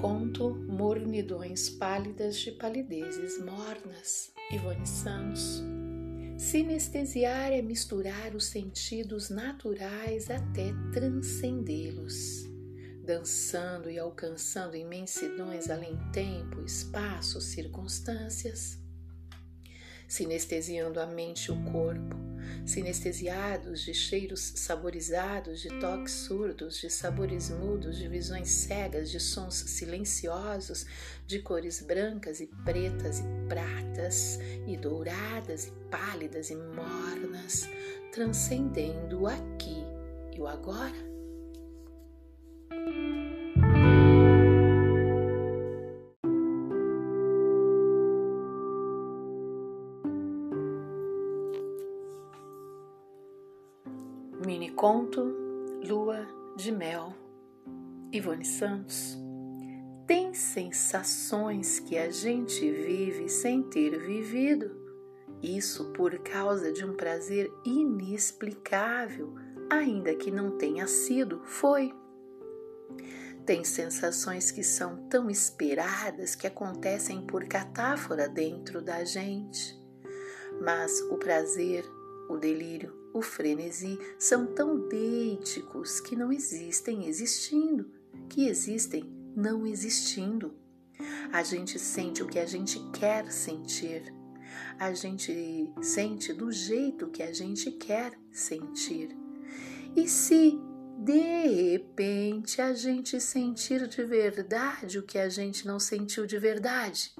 conto Mornidões Pálidas de Palidezes Mornas, Ivone Santos. Sinestesiar é misturar os sentidos naturais até transcendê-los, dançando e alcançando imensidões além tempo, espaço, circunstâncias. Sinestesiando a mente e o corpo, sinestesiados de cheiros saborizados, de toques surdos, de sabores mudos, de visões cegas, de sons silenciosos, de cores brancas e pretas e pratas, e douradas e pálidas e mornas, transcendendo o aqui e o agora. Mini conto Lua de Mel Ivone Santos Tem sensações que a gente vive sem ter vivido, isso por causa de um prazer inexplicável, ainda que não tenha sido, foi. Tem sensações que são tão esperadas que acontecem por catáfora dentro da gente. Mas o prazer, o delírio, o frenesi são tão deíticos que não existem existindo, que existem não existindo. A gente sente o que a gente quer sentir. A gente sente do jeito que a gente quer sentir. E se de repente a gente sentir de verdade o que a gente não sentiu de verdade?